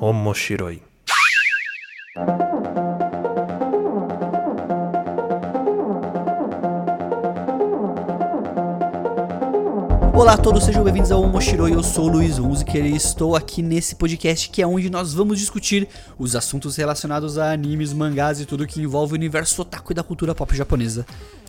omoshiroi. Olá a todos, sejam bem-vindos ao Moshiro. Eu sou o Luiz Hunziker e estou aqui nesse podcast que é onde nós vamos discutir os assuntos relacionados a animes, mangás e tudo que envolve o universo otaku e da cultura pop japonesa.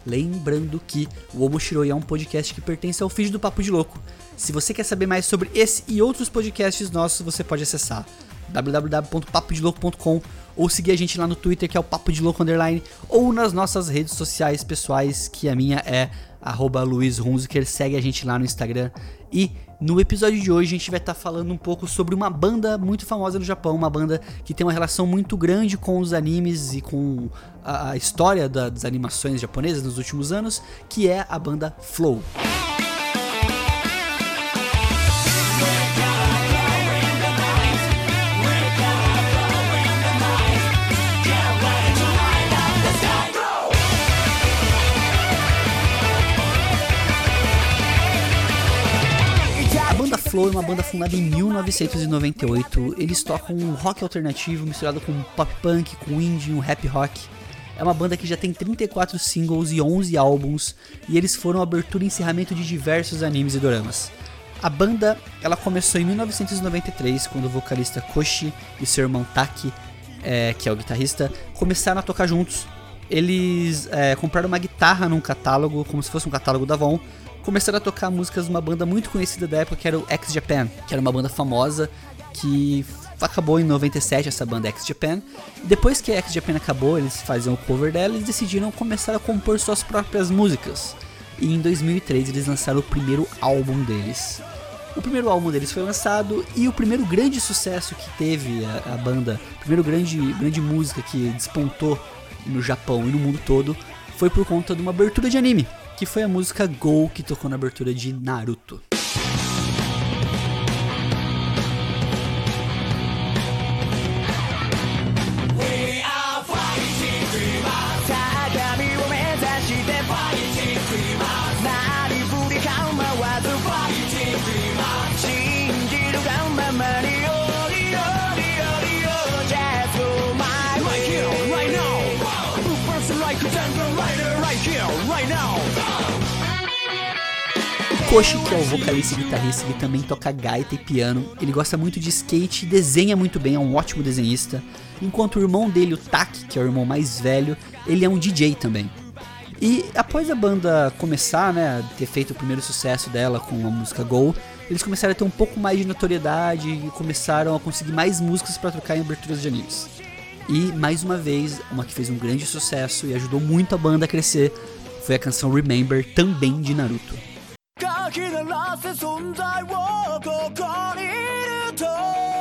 Lembrando que o Omoshiroi é um podcast que pertence ao feed do Papo de Louco. Se você quer saber mais sobre esse e outros podcasts nossos, você pode acessar www.papodelouco.com ou seguir a gente lá no Twitter, que é o Papo de Louco Underline, ou nas nossas redes sociais pessoais, que a minha é arroba Luiz Hunziker, segue a gente lá no Instagram. E no episódio de hoje a gente vai estar tá falando um pouco sobre uma banda muito famosa no Japão, uma banda que tem uma relação muito grande com os animes e com a, a história da, das animações japonesas nos últimos anos, que é a banda Flow. Flow é uma banda fundada em 1998. Eles tocam um rock alternativo misturado com pop punk, com indie, um rap rock. É uma banda que já tem 34 singles e 11 álbuns, e eles foram abertura e encerramento de diversos animes e doramas. A banda ela começou em 1993, quando o vocalista Koshi e seu irmão Taki, é, que é o guitarrista, começaram a tocar juntos. Eles é, compraram uma guitarra num catálogo, como se fosse um catálogo da Avon, começaram a tocar músicas de uma banda muito conhecida da época, que era o X Japan, que era uma banda famosa que acabou em 97 essa banda X Japan. Depois que a X Japan acabou, eles faziam o cover dela, eles decidiram começar a compor suas próprias músicas. E em 2003 eles lançaram o primeiro álbum deles. O primeiro álbum deles foi lançado e o primeiro grande sucesso que teve a, a banda, a primeiro grande, grande música que despontou no Japão e no mundo todo, foi por conta de uma abertura de anime que foi a música Go que tocou na abertura de Naruto. Koshi, que é o vocalista e guitarrista, ele também toca gaita e piano. Ele gosta muito de skate, desenha muito bem, é um ótimo desenhista. Enquanto o irmão dele, o Taki, que é o irmão mais velho, ele é um DJ também. E após a banda começar, né, ter feito o primeiro sucesso dela com a música Go, eles começaram a ter um pouco mais de notoriedade e começaram a conseguir mais músicas para tocar em aberturas de animes. E mais uma vez, uma que fez um grande sucesso e ajudou muito a banda a crescer foi a canção Remember, também de Naruto. きならせ存在をここにいると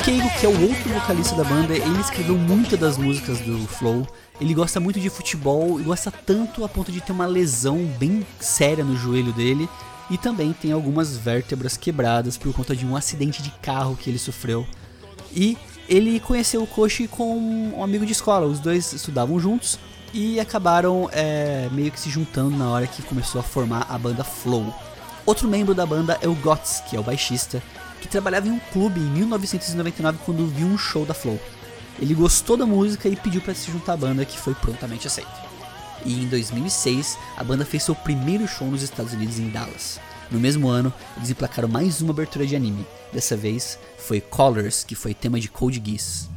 O Keigo, que é o outro vocalista da banda, ele escreveu muitas das músicas do Flow. Ele gosta muito de futebol e gosta tanto a ponto de ter uma lesão bem séria no joelho dele. E também tem algumas vértebras quebradas por conta de um acidente de carro que ele sofreu. E ele conheceu o Koshi com um amigo de escola, os dois estudavam juntos e acabaram é, meio que se juntando na hora que começou a formar a banda Flow. Outro membro da banda é o Gots, que é o baixista, que trabalhava em um clube em 1999 quando viu um show da Flow. Ele gostou da música e pediu para se juntar à banda, que foi prontamente aceito. E em 2006, a banda fez seu primeiro show nos Estados Unidos em Dallas. No mesmo ano, eles emplacaram mais uma abertura de anime. Dessa vez foi Colors, que foi tema de Code Geass.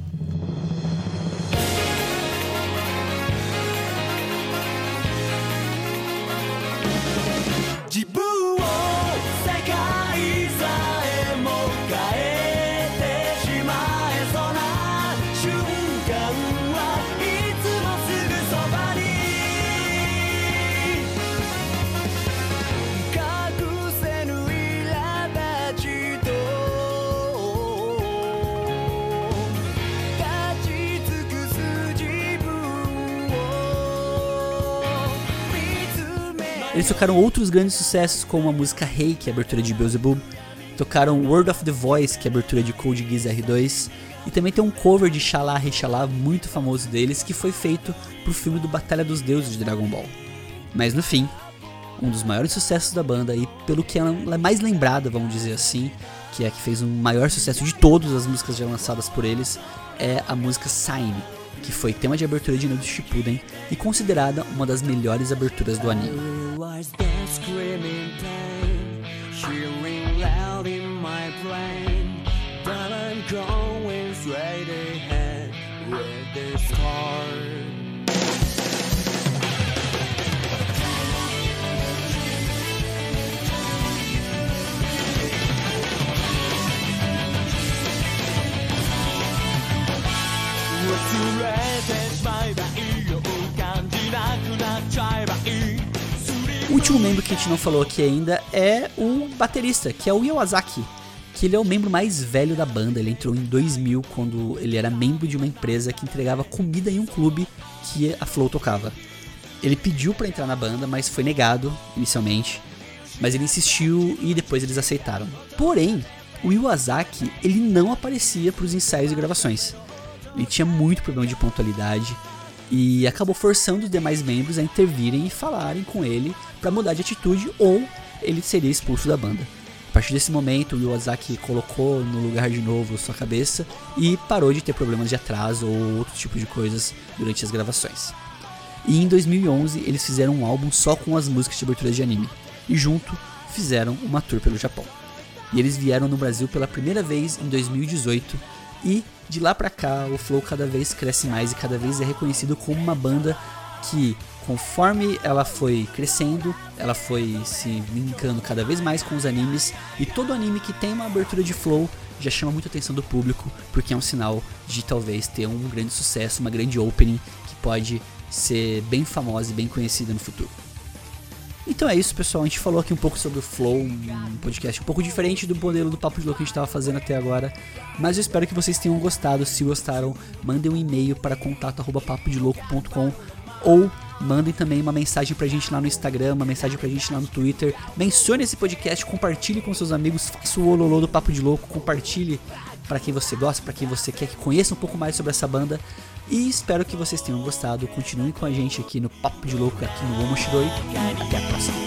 Eles tocaram outros grandes sucessos, como a música Hey, que é a abertura de Beelzebub, tocaram Word of the Voice, que é a abertura de Code Geass R2, e também tem um cover de Xalá Rechalá muito famoso deles, que foi feito pro filme do Batalha dos Deuses de Dragon Ball. Mas no fim, um dos maiores sucessos da banda e pelo que ela é mais lembrada, vamos dizer assim, que é a que fez o maior sucesso de todas as músicas já lançadas por eles, é a música Sign, que foi tema de abertura de Naruto Shippuden e considerada uma das melhores aberturas do anime. eyes that scream pain, hearing loud in my brain. But I'm going straight ahead with this car. Último membro que a gente não falou aqui ainda é o baterista, que é o Iwasaki, que ele é o membro mais velho da banda. Ele entrou em 2000 quando ele era membro de uma empresa que entregava comida em um clube que a Flow tocava. Ele pediu para entrar na banda, mas foi negado inicialmente. Mas ele insistiu e depois eles aceitaram. Porém, o Iwasaki ele não aparecia para os ensaios e gravações. Ele tinha muito problema de pontualidade e acabou forçando os demais membros a intervirem e falarem com ele para mudar de atitude ou ele seria expulso da banda. A partir desse momento, o Iwasaki colocou no lugar de novo sua cabeça e parou de ter problemas de atraso ou outro tipo de coisas durante as gravações. E em 2011 eles fizeram um álbum só com as músicas de abertura de anime e junto fizeram uma tour pelo Japão. E eles vieram no Brasil pela primeira vez em 2018 e de lá pra cá o Flow cada vez cresce mais e cada vez é reconhecido como uma banda que conforme ela foi crescendo, ela foi se linkando cada vez mais com os animes e todo anime que tem uma abertura de flow já chama muita atenção do público porque é um sinal de talvez ter um grande sucesso, uma grande opening que pode ser bem famosa e bem conhecida no futuro. Então é isso, pessoal. A gente falou aqui um pouco sobre o Flow, um podcast um pouco diferente do modelo do Papo de Louco que a gente estava fazendo até agora. Mas eu espero que vocês tenham gostado. Se gostaram, mandem um e-mail para contato.papodelouco.com ou mandem também uma mensagem pra gente lá no Instagram, uma mensagem pra gente lá no Twitter. Mencione esse podcast, compartilhe com seus amigos, faça o ololô do Papo de Louco, compartilhe para quem você gosta, para quem você quer que conheça um pouco mais sobre essa banda. E espero que vocês tenham gostado. Continuem com a gente aqui no Papo de Louco, aqui no Omoshiroi. Até a próxima.